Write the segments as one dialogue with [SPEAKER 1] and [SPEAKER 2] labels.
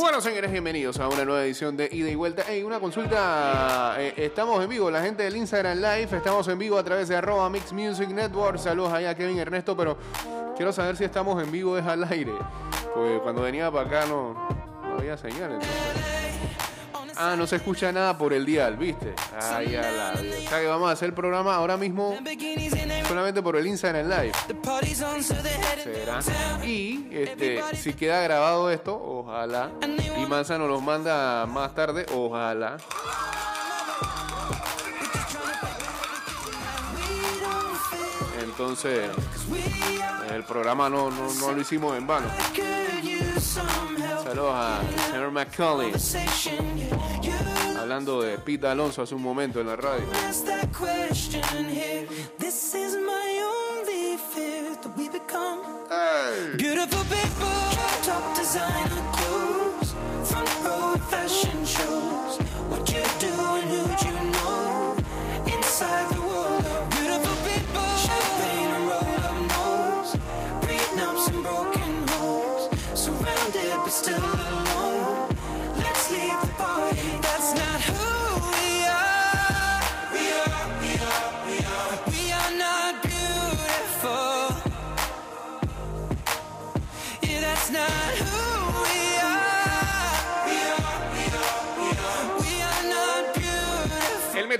[SPEAKER 1] Bueno, señores, bienvenidos a una nueva edición de Ida y Vuelta. Hey, una consulta. eh, estamos en vivo, la gente del Instagram Live. Estamos en vivo a través de arroba Mix Music Network. Saludos allá Kevin Ernesto, pero quiero saber si estamos en vivo es al aire. Porque cuando venía para acá no, no había señal. entonces. Ah, no se escucha nada por el dial, ¿viste? Ay, a la. O sea que vamos a hacer el programa ahora mismo solamente por el Instagram Live. Será. Y este, si queda grabado esto, ojalá. Y Manza nos los manda más tarde, ojalá. Entonces, el programa no, no, no lo hicimos en vano. Saludos al señor McCauley, hablando de Pete Alonso hace un momento en la radio.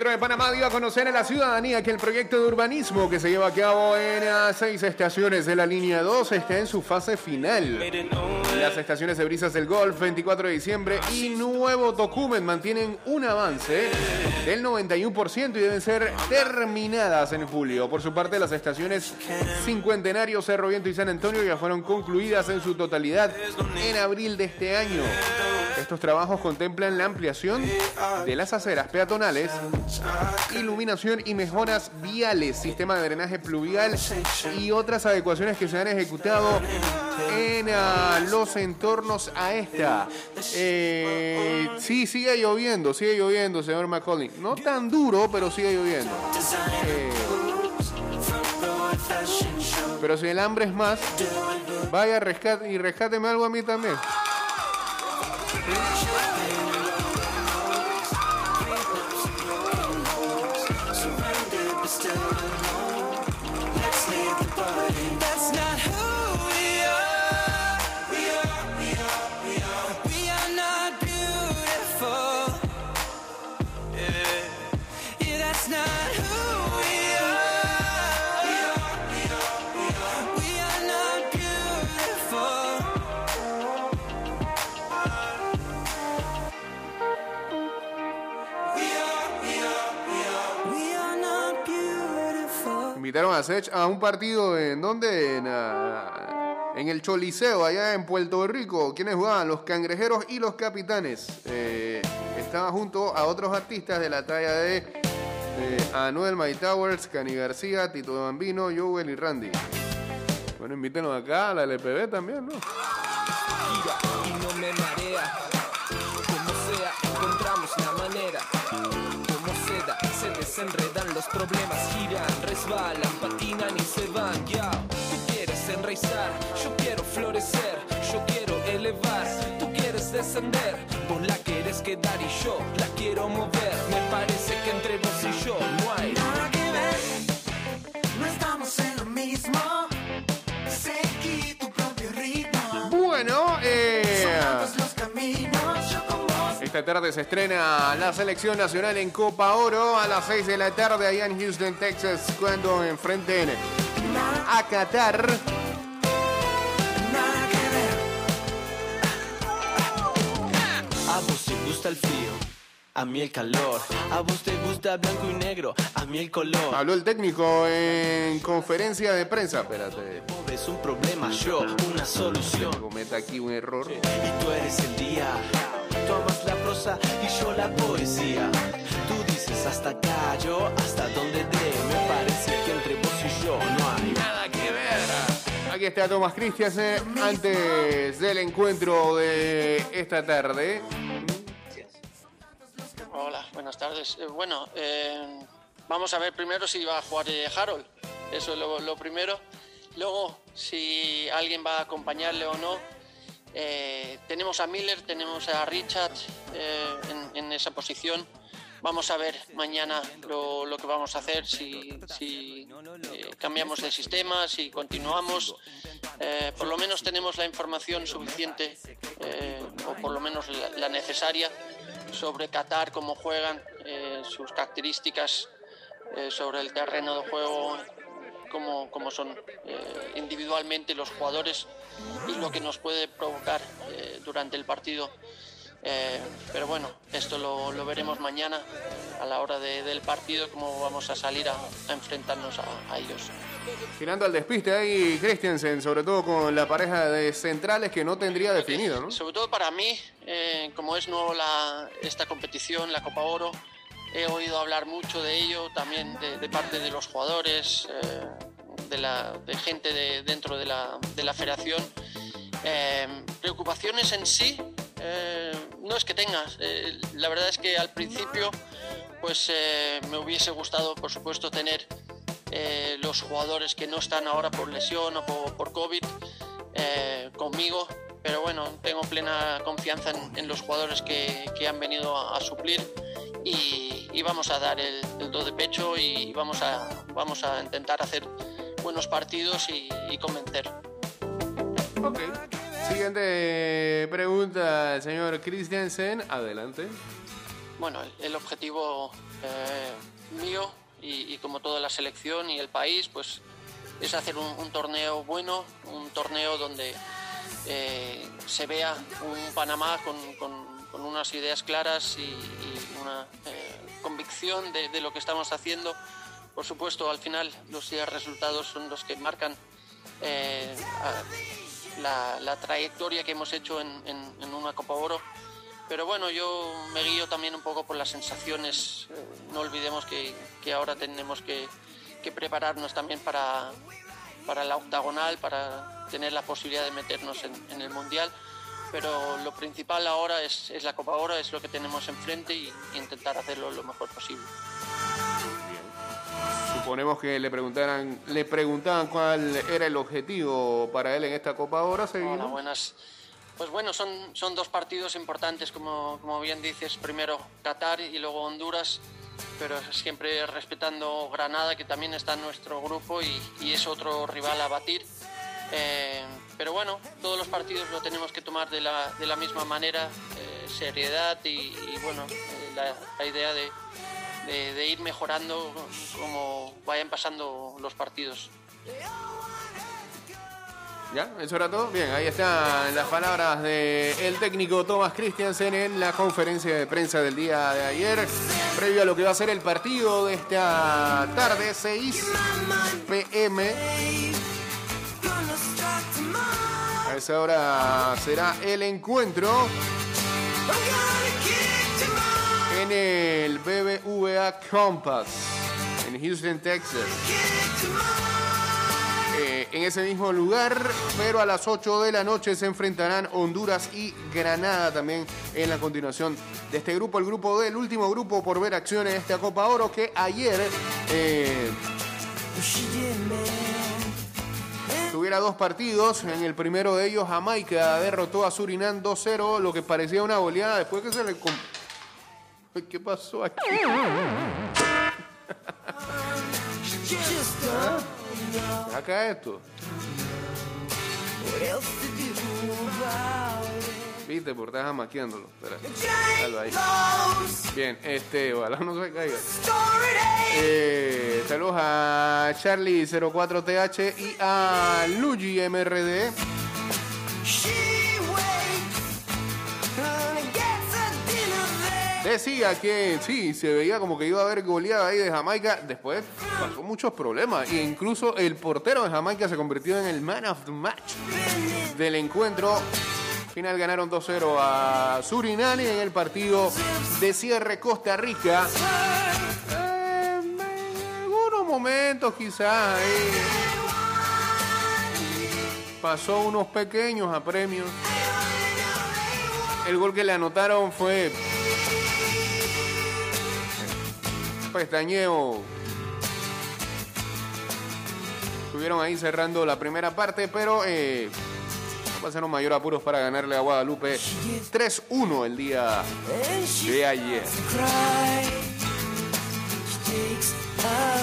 [SPEAKER 1] De Panamá dio a conocer a la ciudadanía que el proyecto de urbanismo que se lleva a cabo en las seis estaciones de la línea 2 está en su fase final. Las estaciones de Brisas del Golf, 24 de diciembre y Nuevo Tocumen mantienen un avance del 91% y deben ser terminadas en julio. Por su parte, las estaciones Cincuentenario, Cerro Viento y San Antonio ya fueron concluidas en su totalidad en abril de este año. Estos trabajos contemplan la ampliación de las aceras peatonales, iluminación y mejoras viales, sistema de drenaje pluvial y otras adecuaciones que se han ejecutado en ah, los entornos a esta. Eh, sí, sigue lloviendo, sigue lloviendo, señor Macaulay. No tan duro, pero sigue lloviendo. Eh, pero si el hambre es más, vaya rescate, y rescáteme algo a mí también. A un partido en donde en, ah, en el Choliseo, allá en Puerto Rico. ¿Quiénes jugaban? Los cangrejeros y los capitanes. Eh, estaba junto a otros artistas de la talla de eh, Anuel My Towers, Cani García, Tito Bambino, Joel y Randy. Bueno, invítenos acá a la LPB también, ¿no?
[SPEAKER 2] Se desenredan los problemas, giran, resbalan, patinan y se van. Ya, tú quieres enraizar, yo quiero florecer, yo quiero elevar, tú quieres descender, vos la quieres quedar y yo la quiero mover. Me parece que entre vos y yo no hay.
[SPEAKER 3] Nada que ver, no estamos en lo mismo. Seguí tu propio ritmo.
[SPEAKER 1] Bueno, eh,
[SPEAKER 3] Todos los caminos.
[SPEAKER 1] Esta tarde se estrena la selección nacional en Copa Oro a las 6 de la tarde allá en Houston, Texas, cuando enfrenten a Qatar.
[SPEAKER 2] A vos te gusta el frío, a mí el calor. A vos te gusta blanco y negro, a mí el color.
[SPEAKER 1] Habló el técnico en conferencia de prensa. Espérate,
[SPEAKER 2] ves un problema, yo una solución.
[SPEAKER 1] cometa aquí un error.
[SPEAKER 2] Y tú eres el día. Tú amas la prosa y yo la poesía. Tú dices hasta acá, yo hasta donde dé. Me parece que entre vos y yo no hay nada que ver.
[SPEAKER 1] Aquí está Tomás Christiansen antes del encuentro de esta tarde.
[SPEAKER 4] Hola, buenas tardes. Eh, bueno, eh, vamos a ver primero si va a jugar eh, Harold. Eso es lo, lo primero. Luego, si alguien va a acompañarle o no. Eh, tenemos a Miller, tenemos a Richard eh, en, esa posición. Vamos a ver mañana lo, que vamos a hacer, si, eh, cambiamos de sistema, si continuamos. por lo menos tenemos la información suficiente, o por lo menos la, necesaria, sobre Qatar, cómo juegan, sus características, sobre el terreno de juego, cómo, cómo son individualmente los jugadores y lo que nos puede provocar eh, durante el partido. Eh, pero bueno, esto lo, veremos mañana a la hora del partido, cómo vamos a salir a, enfrentarnos a, ellos.
[SPEAKER 1] Tirando al despiste ahí Christensen, sobre todo con la pareja de centrales que no tendría definido, ¿no?
[SPEAKER 4] Sobre todo para mí, eh, como es nuevo la, esta competición, la Copa Oro, he oído hablar mucho de ello, también de, parte de los jugadores, de, la, de gente de, dentro de la, de la federación. Eh, preocupaciones en sí, eh, no es que tengas. Eh, la verdad es que al principio, pues me hubiese gustado, por supuesto, tener los jugadores que no están ahora por lesión o por, COVID conmigo. Pero bueno, tengo plena confianza en, los jugadores que, que, han venido a, suplir y, y, vamos a dar el, el do de pecho y vamos a, vamos a intentar hacer buenos partidos y, convencer.
[SPEAKER 1] Ok. Siguiente pregunta, señor Christiansen. Adelante.
[SPEAKER 4] Bueno, el, objetivo eh, mío y, como toda la selección y el país, pues es hacer un, torneo bueno, un torneo donde eh, se vea un Panamá con, unas ideas claras y, una eh, convicción de, de, lo que estamos haciendo por supuesto, al final los resultados son los que marcan eh, la, trayectoria que hemos hecho en, una Copa Oro. Pero bueno, yo me guío también un poco por las sensaciones. Eh, no olvidemos que, ahora tenemos que, prepararnos también para, para la octagonal, para tener la posibilidad de meternos en, el Mundial. Pero lo principal ahora es, la Copa Oro, es lo que tenemos enfrente y intentar hacerlo lo mejor posible.
[SPEAKER 1] Suponemos que le preguntaran, le preguntaban cuál era el objetivo para él en esta Copa ahora.
[SPEAKER 4] Hola, buenas. Pues bueno, son, son dos partidos importantes, como, como bien dices. Primero Qatar y luego Honduras, pero siempre respetando Granada, que también está en nuestro grupo y, y es otro rival a batir. Eh, pero bueno, todos los partidos lo tenemos que tomar de la, de la misma manera, eh, seriedad y, bueno, eh, la, la idea de, de, ir mejorando como vayan pasando los partidos.
[SPEAKER 1] ¿Ya? ¿Eso era todo? Bien, ahí están las palabras del técnico Thomas Christiansen en la conferencia de prensa del día de ayer, previo a lo que va a ser el partido de esta tarde, 6 pm. A esa hora será el encuentro BBVA Compass en Houston, Texas. Eh, en ese mismo lugar, pero a las 8 de la noche se enfrentarán Honduras y Granada también en la continuación de este grupo, el grupo del último grupo por ver acciones de esta Copa Oro que ayer eh, tuviera dos partidos. En el primero de ellos, Jamaica derrotó a Surinam 2-0, lo que parecía una goleada después que se le ¿Qué pasó aquí? Acá esto. Viste, por estar jamaqueándolo. Espera. Bien, este, ojalá no se caiga. Eh, saludos a Charlie04TH y a Luigi MRD. Decía que sí, se veía como que iba a haber goleada ahí de Jamaica. Después pasó muchos problemas. E incluso el portero de Jamaica se convirtió en el man of the match del encuentro. Al final ganaron 2-0 a Surinam en el partido de cierre Costa Rica. Eh, en algunos momentos quizás pasó unos pequeños apremios. El gol que le anotaron fue pestañeo. Estuvieron ahí cerrando la primera parte, pero eh, pasaron mayor apuros para ganarle a Guadalupe 3-1 el día de ayer.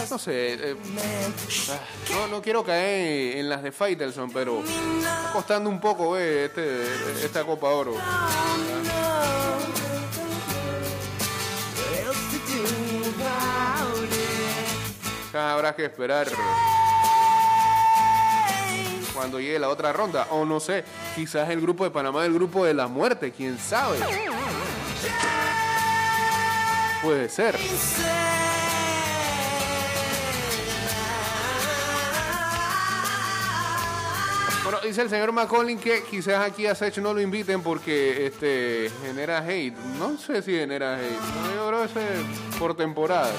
[SPEAKER 1] No sé, eh, ah, no, quiero caer en las de Faitelson, pero está costando un poco eh, este, esta Copa Oro. Habrá que esperar cuando llegue la otra ronda. O no sé, quizás el grupo de Panamá el grupo de la muerte, quién sabe. Puede ser. Bueno, dice el señor McCollin que quizás aquí a Sech no lo inviten porque este genera hate. No sé si genera hate. Yo creo que es por temporada.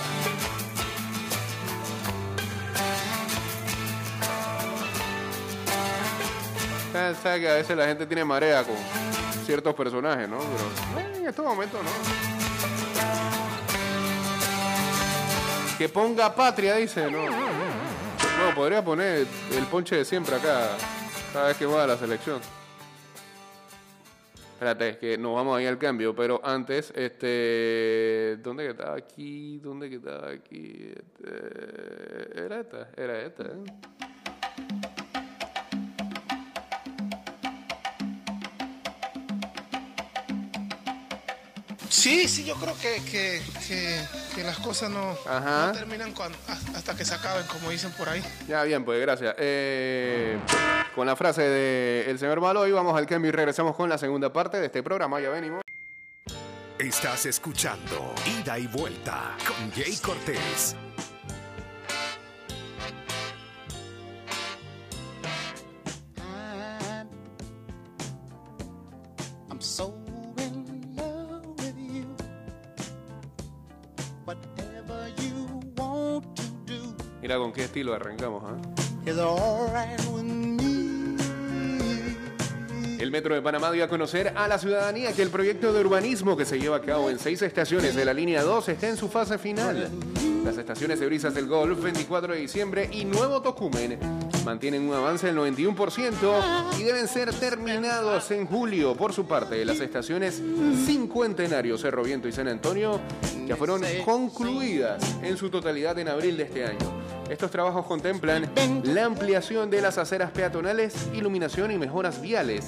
[SPEAKER 1] Sabe que a veces la gente tiene marea con ciertos personajes, ¿no? Pero en estos momentos no. Que ponga patria, dice, no. No, podría poner el ponche de siempre acá, cada vez que va a la selección. Espérate, que nos vamos ahí al cambio, pero antes, este, ¿dónde que estaba aquí? ¿Dónde que estaba aquí? Este, era esta, era esta. ¿eh?
[SPEAKER 5] Sí, sí, yo creo que, las cosas no, terminan hasta que se acaben, como dicen por ahí.
[SPEAKER 1] Ya, bien, pues gracias. Eh, con la frase del señor Malo, y vamos al cambio y regresamos con la segunda parte de este programa. Ya venimos.
[SPEAKER 6] Estás escuchando Ida y Vuelta con Jay Cortés.
[SPEAKER 1] Qué estilo arrancamos, ¿ah? El Metro de Panamá dio a conocer a la ciudadanía que el proyecto de urbanismo que se lleva a cabo en seis estaciones de la línea 2 está en su fase final. Las estaciones de Brisas del Golf, 24 de diciembre y Nuevo Tocumen mantienen un avance del 91% y deben ser terminados en julio. Por su parte, las estaciones Cincuentenario, Cerro Viento y San Antonio ya fueron concluidas en su totalidad en abril de este año. Estos trabajos contemplan la ampliación de las aceras peatonales, iluminación y mejoras viales,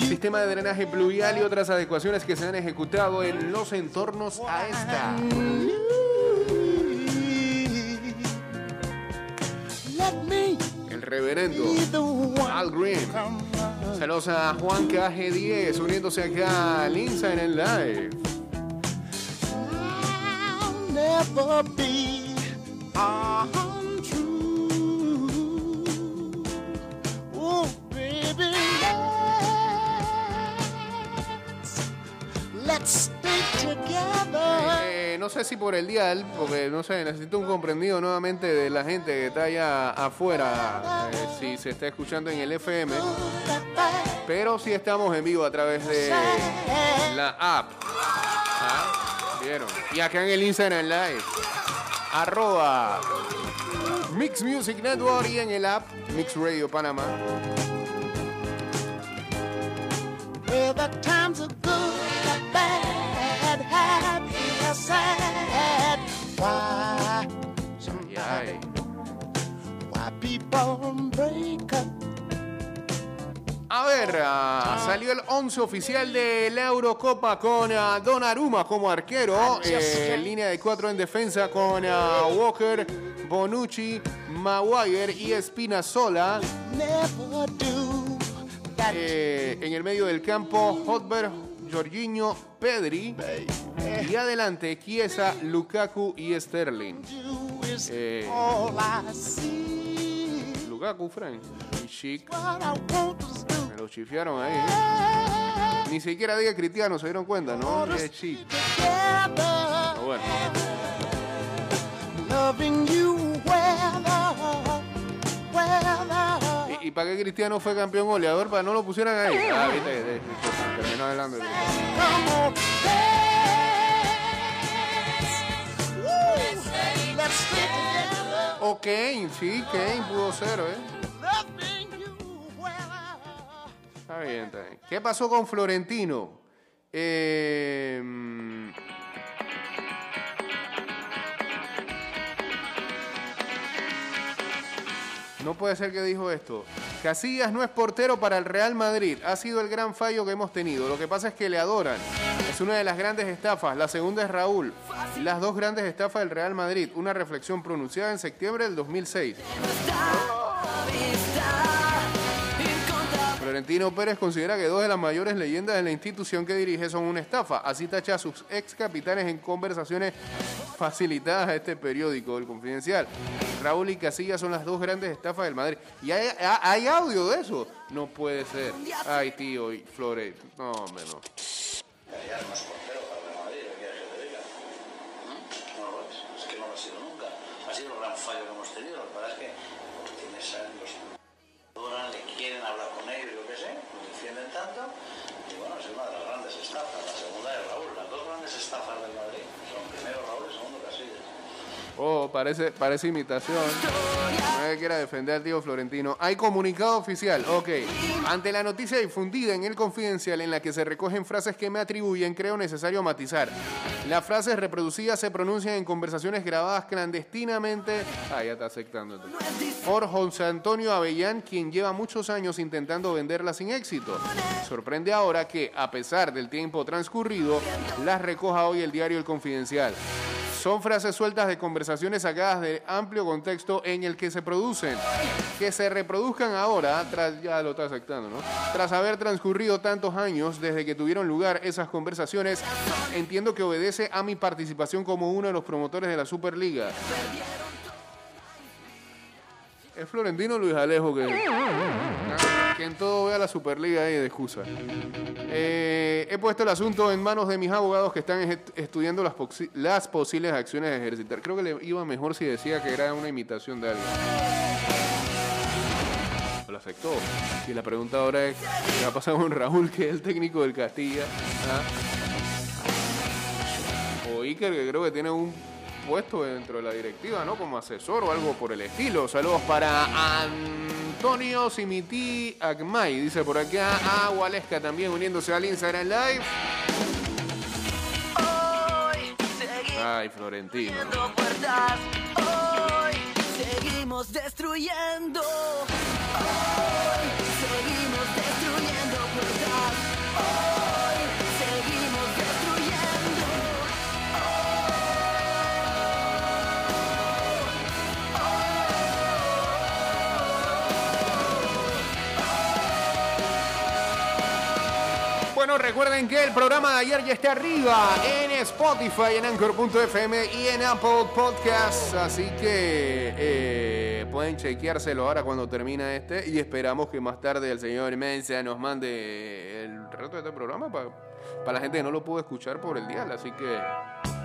[SPEAKER 1] sistema de drenaje pluvial y otras adecuaciones que se han ejecutado en los entornos a esta. El reverendo Al Green. Saludos a Juan KG10 uniéndose acá a Linza en live. Eh, no sé si por el dial, porque no sé, necesito un comprendido nuevamente de la gente que está allá afuera, eh, si se está escuchando en el FM, pero si estamos en vivo a través de la app. Ah, ¿Vieron? Y acá en el Instagram Live, arroba Mix Music Network y en el app Mix Radio Panamá. A ver, ah, salió el 11 oficial de la Eurocopa con uh, Donnarumma como arquero, eh, en línea de cuatro en defensa con ah, Walker, Bonucci, Maguire y Espinazola. Eh, en el medio del campo, Hotberg, Jorginho, Pedri. Y adelante, Chiesa, Lukaku y Sterling. Eh, Lukaku, Frank. Y Chic. Me lo chifiaron ahí. Ni siquiera diga cristiano, se dieron cuenta, ¿no? Es Chic. bueno. ¿Y, para qué Cristiano fue campeón goleador? Para no lo pusieran ahí. Ah, viste, terminó hablando. O Kane, sí, Kane pudo ser, ¿eh? Está bien, está bien. ¿Qué pasó con Florentino? Eh, no puede ser que dijo esto. Casillas no es portero para el Real Madrid. Ha sido el gran fallo que hemos tenido. Lo que pasa es que le adoran. Es una de las grandes estafas. La segunda es Raúl. Las dos grandes estafas del Real Madrid. Una reflexión pronunciada en septiembre del 2006. Florentino Pérez considera que dos de las mayores leyendas de la institución que dirige son una estafa. Así tacha a sus ex capitanes en conversaciones facilitadas a este periódico, El Confidencial. Raúl y Casillas son las dos grandes estafas del Madrid. ¿Y hay, audio de eso? No puede ser. Ay, tío, Flores. No, hombre, Oh, parece, parece imitación. No que quiera defender al tío Florentino. Hay comunicado oficial. Ok. Ante la noticia difundida en el confidencial en la que se recogen frases que me atribuyen, creo necesario matizar. Las frases reproducidas se pronuncian en conversaciones grabadas clandestinamente. Ah, ya está aceptando. Por José Antonio Avellán, quien lleva muchos años intentando venderla sin éxito. Sorprende ahora que, a pesar del tiempo transcurrido, las recoja hoy el diario El Confidencial. Son frases sueltas de conversaciones sacadas de amplio contexto en el que se producen. Que se reproduzcan ahora, tras, ya lo está aceptando, ¿no? Tras haber transcurrido tantos años desde que tuvieron lugar esas conversaciones, entiendo que obedece a mi participación como uno de los promotores de la Superliga. Es Florentino Luis Alejo que, que en todo vea la Superliga ahí de excusa. Eh, he puesto el asunto en manos de mis abogados que están estudiando las, posibles acciones de ejercitar. Creo que le iba mejor si decía que era una imitación de alguien. Lo aceptó. Y la pregunta ahora es, ¿qué ha pasado con Raúl, que es el técnico del Castilla? ¿Ah? O Iker, que creo que tiene un puesto dentro de la directiva, ¿no? Como asesor o algo por el estilo. Saludos para Antonio Simiti Agmay, dice por acá. A Waleska también uniéndose al Instagram Live. Ay, Florentino. Hoy seguimos destruyendo. Recuerden que el programa de ayer ya está arriba en Spotify, en Anchor.fm y en Apple Podcasts. Así que eh, pueden chequeárselo ahora cuando termina este. Y esperamos que más tarde el señor Mensa nos mande el resto de este programa para, para la gente que no lo pudo escuchar por el día. Así que.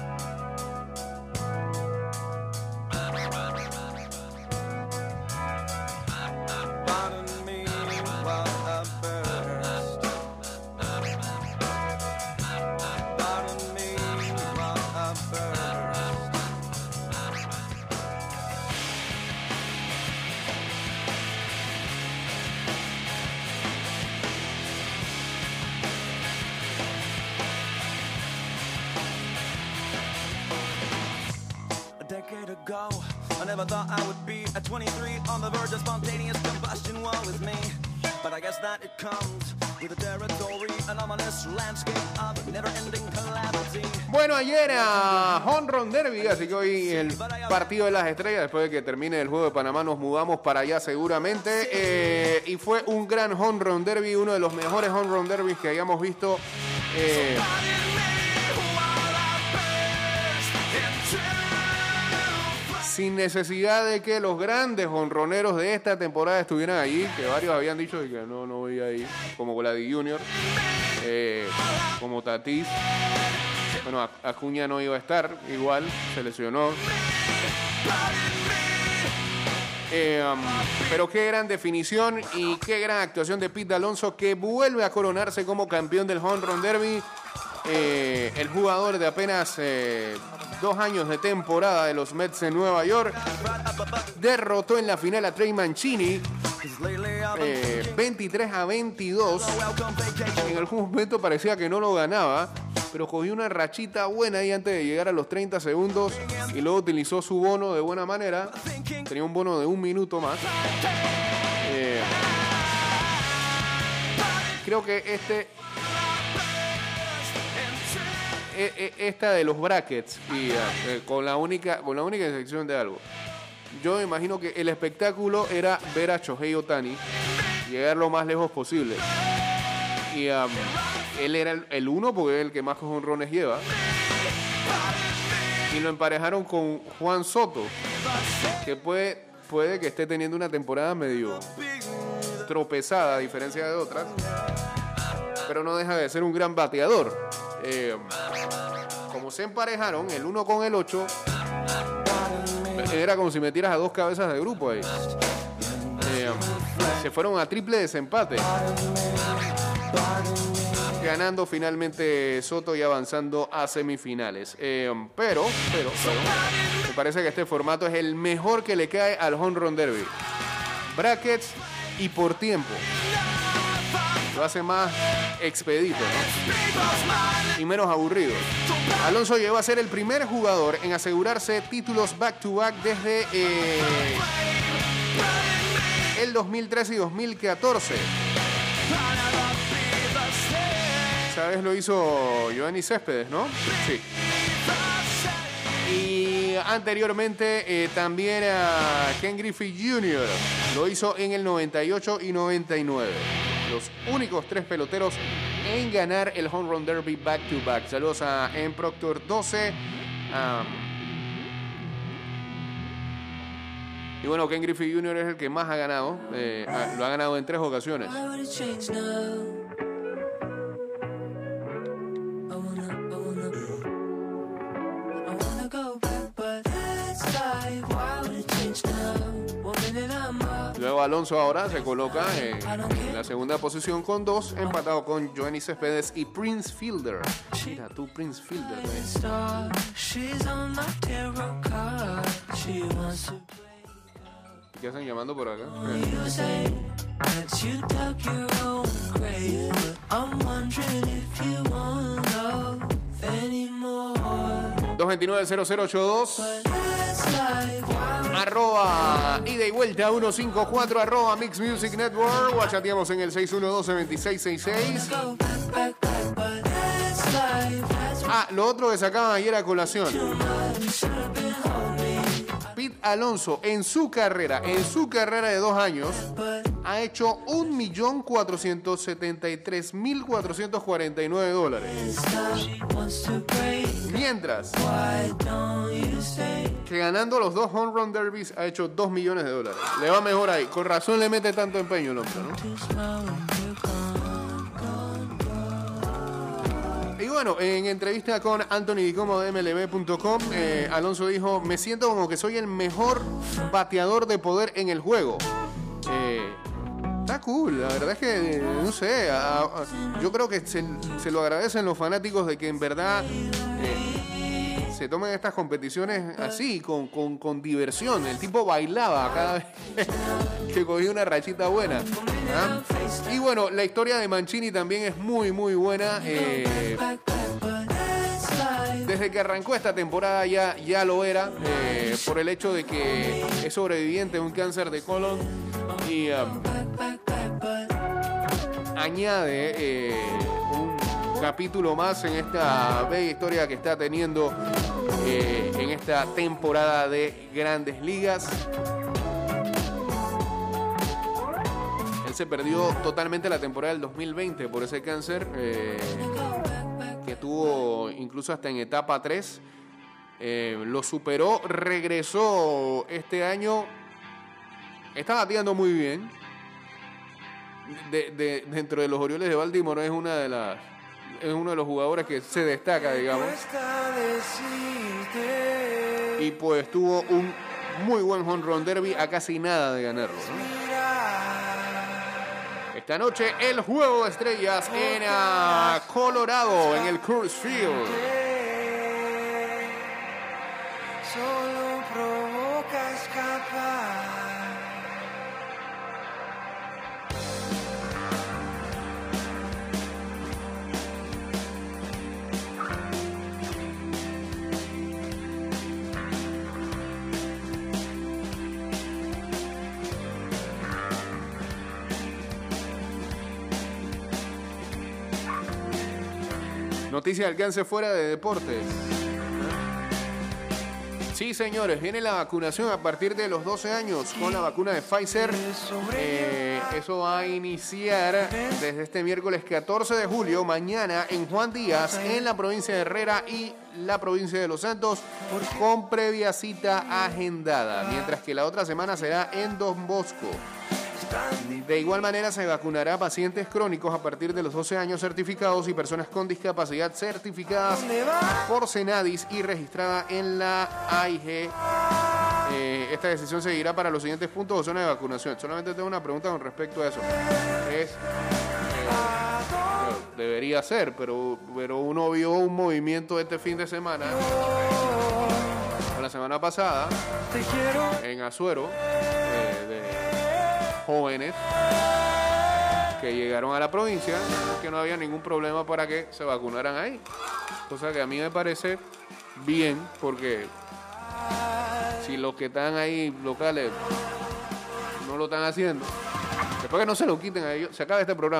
[SPEAKER 1] Bueno, ayer a Honron Derby, así que hoy el partido de las estrellas, después de que termine el juego de Panamá, nos mudamos para allá seguramente. Eh, y fue un gran Honron Derby, uno de los mejores Honron Derbys que hayamos visto. Eh, sin necesidad de que los grandes honroneros de esta temporada estuvieran allí, que varios habían dicho que no, no voy ahí, como Glady Junior, eh, como Tatis. Bueno, Acuña no iba a estar, igual, se lesionó. Eh, um, pero qué gran definición y qué gran actuación de Pete Alonso que vuelve a coronarse como campeón del Home Run Derby. Eh, el jugador de apenas dos años de temporada de los Mets en Nueva York, derrotó en la final a Trey Mancini 23 eh, a 22. En algún momento parecía que no lo ganaba, pero cogió una rachita buena ahí antes de llegar a los 30 segundos y luego utilizó su bono de buena manera. Tenía un bono de un minuto más. Eh, creo que este e, e, esta de los brackets y eh, con la única con la única excepción de algo yo me imagino que el espectáculo era ver a Shohei Otani llegar lo más lejos posible. Y él era el, uno porque es el que más jonrones lleva. Y lo emparejaron con Juan Soto, que puede, puede que esté teniendo una temporada medio tropezada a diferencia de otras, pero no deja de ser un gran bateador. Eh, como se emparejaron el uno con el 8, era como si metieras a dos cabezas de grupo ahí. Eh, se fueron a triple desempate. Ganando finalmente Soto y avanzando a semifinales. Eh, pero, pero, me parece que este formato es el mejor que le cae al Home Run Derby. Brackets y por tiempo. Lo hace más expedito y menos aburrido. Alonso llegó a ser el primer jugador en asegurarse títulos back-to-back desde eh, el 2013 y 2014. Esa lo hizo Giovanni Céspedes, ¿no? Sí. Y anteriormente eh, también a Ken Griffey Jr. Lo hizo en el 98 y 99. Los únicos tres peloteros en ganar el Home Run Derby back to back. Saludos a M. Proctor 12. y bueno, Ken Griffey Jr. es el que más ha ganado. Eh, lo ha ganado en tres ocasiones. Luego Alonso ahora se coloca en, la segunda posición con dos, empatado con Joanny Céspedes y Prince Fielder. Mira tú, Prince Fielder. ¿Qué hacen llamando por acá? 229-0082. Arroba ida y vuelta 154 arroba Mix Music Network. O chateamos en el 612-2666. Ah, lo otro que sacaban ayer a colación. Pete Alonso en su carrera, en su carrera de dos años, ha hecho 1.473.449 dólares. Mientras que ganando los dos home run derbies ha hecho 2 millones de dólares. Le va mejor ahí. Con razón le mete tanto empeño el hombre, ¿no? Bueno, en entrevista con Anthony Dicomo de MLB.com, eh, Alonso dijo, me siento como que soy el mejor bateador de poder en el juego. Eh, está cool, la verdad es que, no sé, yo creo que se, lo agradecen los fanáticos de que en verdad eh, se tomen estas competiciones así, con, con, diversión. El tipo bailaba cada vez que cogía una rachita buena. ¿ah? Y bueno, la historia de Mancini también es muy, muy buena. Desde que arrancó esta temporada ya, ya lo era, eh, por el hecho de que es sobreviviente de un cáncer de colon y um, añade eh, un capítulo más en esta bella historia que está teniendo eh, en esta temporada de grandes ligas. Él se perdió totalmente la temporada del 2020 por ese cáncer que tuvo incluso hasta en etapa 3. Eh, lo superó, regresó este año. Está bateando muy bien. De, dentro de los Orioles de Baltimore es una de las es uno de los jugadores que se destaca, digamos. Y pues tuvo un muy buen home run derby a casi nada de ganarlo. Esta noche el juego de estrellas en ah, Colorado, en el Coors Field. Noticia de alcance fuera de deportes. Sí, señores, viene la vacunación a partir de los 12 años con la vacuna de Pfizer. Eh, eso va a iniciar desde este miércoles 14 de julio, mañana en Juan Díaz, en la provincia de Herrera y la provincia de Los Santos, con previa cita agendada, mientras que la otra semana será en Don Bosco. De igual manera se vacunará a pacientes crónicos a partir de los 12 años certificados y personas con discapacidad certificadas por Senadis y registrada en la AIG. Eh, esta decisión seguirá para los siguientes puntos o zonas de vacunación. Solamente tengo una pregunta con respecto a eso. Es, eh, debería ser, pero, pero uno vio un movimiento este fin de semana, la semana pasada, en Azuero, jóvenes que llegaron a la provincia que no había ningún problema para que se vacunaran ahí. Cosa que a mí me parece bien porque si los que están ahí locales no lo están haciendo, después que no se lo quiten a ellos, se acaba este programa.